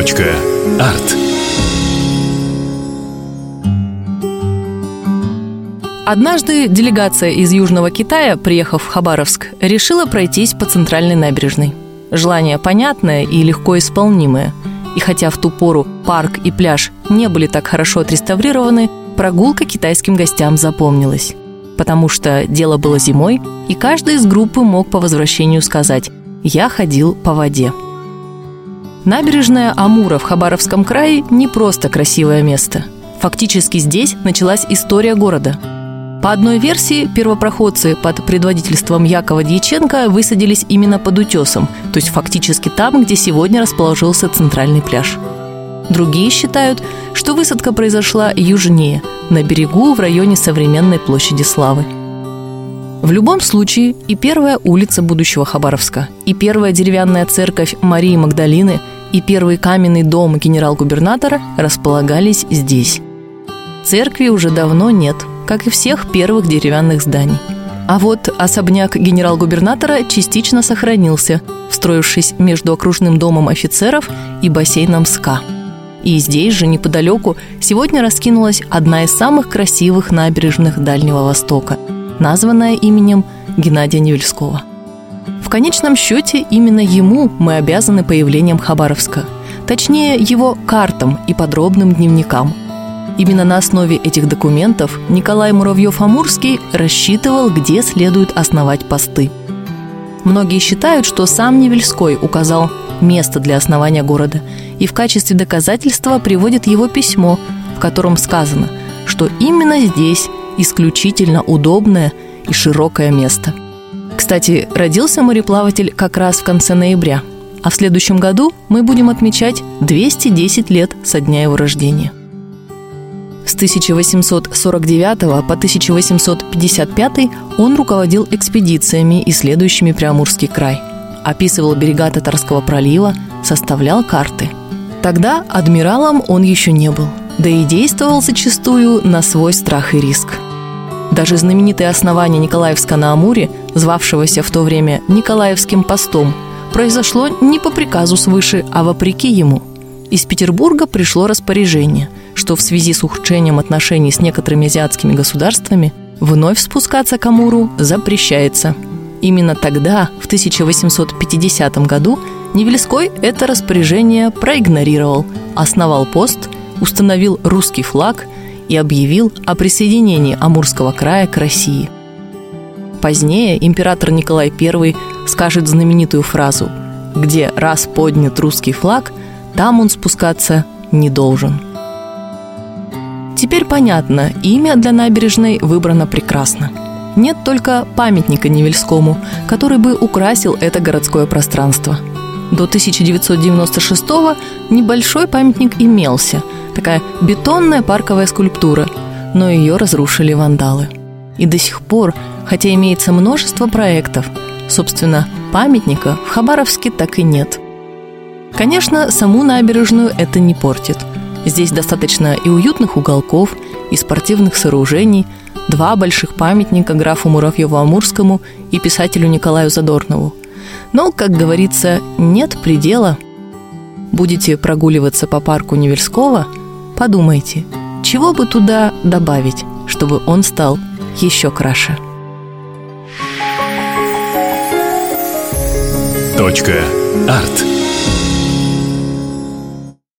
Арт. Однажды делегация из Южного Китая, приехав в Хабаровск, решила пройтись по центральной набережной. Желание понятное и легко исполнимое. И хотя в ту пору парк и пляж не были так хорошо отреставрированы, прогулка китайским гостям запомнилась. Потому что дело было зимой, и каждый из группы мог по возвращению сказать «Я ходил по воде». Набережная Амура в Хабаровском крае не просто красивое место. Фактически здесь началась история города – по одной версии, первопроходцы под предводительством Якова Дьяченко высадились именно под утесом, то есть фактически там, где сегодня расположился центральный пляж. Другие считают, что высадка произошла южнее, на берегу в районе современной площади Славы. В любом случае, и первая улица будущего Хабаровска, и первая деревянная церковь Марии Магдалины, и первый каменный дом генерал-губернатора располагались здесь. Церкви уже давно нет – как и всех первых деревянных зданий. А вот особняк генерал-губернатора частично сохранился, встроившись между окружным домом офицеров и бассейном СКА. И здесь же, неподалеку, сегодня раскинулась одна из самых красивых набережных Дальнего Востока, названная именем Геннадия Невельского. В конечном счете, именно ему мы обязаны появлением Хабаровска, точнее его картам и подробным дневникам – Именно на основе этих документов Николай Муравьев-Амурский рассчитывал, где следует основать посты. Многие считают, что сам Невельской указал место для основания города, и в качестве доказательства приводит его письмо, в котором сказано, что именно здесь исключительно удобное и широкое место. Кстати, родился мореплаватель как раз в конце ноября, а в следующем году мы будем отмечать 210 лет со дня его рождения. С 1849 по 1855 он руководил экспедициями, исследующими Приамурский край, описывал берега Татарского пролива, составлял карты. Тогда адмиралом он еще не был, да и действовал зачастую на свой страх и риск. Даже знаменитое основание Николаевска на Амуре, звавшегося в то время Николаевским постом, произошло не по приказу свыше, а вопреки ему. Из Петербурга пришло распоряжение – что в связи с ухудшением отношений с некоторыми азиатскими государствами вновь спускаться к Амуру запрещается. Именно тогда, в 1850 году, Невельской это распоряжение проигнорировал, основал пост, установил русский флаг и объявил о присоединении Амурского края к России. Позднее император Николай I скажет знаменитую фразу «Где раз поднят русский флаг, там он спускаться не должен». Теперь понятно, имя для набережной выбрано прекрасно. Нет только памятника Невельскому, который бы украсил это городское пространство. До 1996-го небольшой памятник имелся, такая бетонная парковая скульптура, но ее разрушили вандалы. И до сих пор, хотя имеется множество проектов, собственно, памятника в Хабаровске так и нет. Конечно, саму набережную это не портит – Здесь достаточно и уютных уголков, и спортивных сооружений, два больших памятника графу Муравьеву-Амурскому и писателю Николаю Задорнову. Но, как говорится, нет предела. Будете прогуливаться по парку Неверского, подумайте, чего бы туда добавить, чтобы он стал еще краше. Точка. Арт.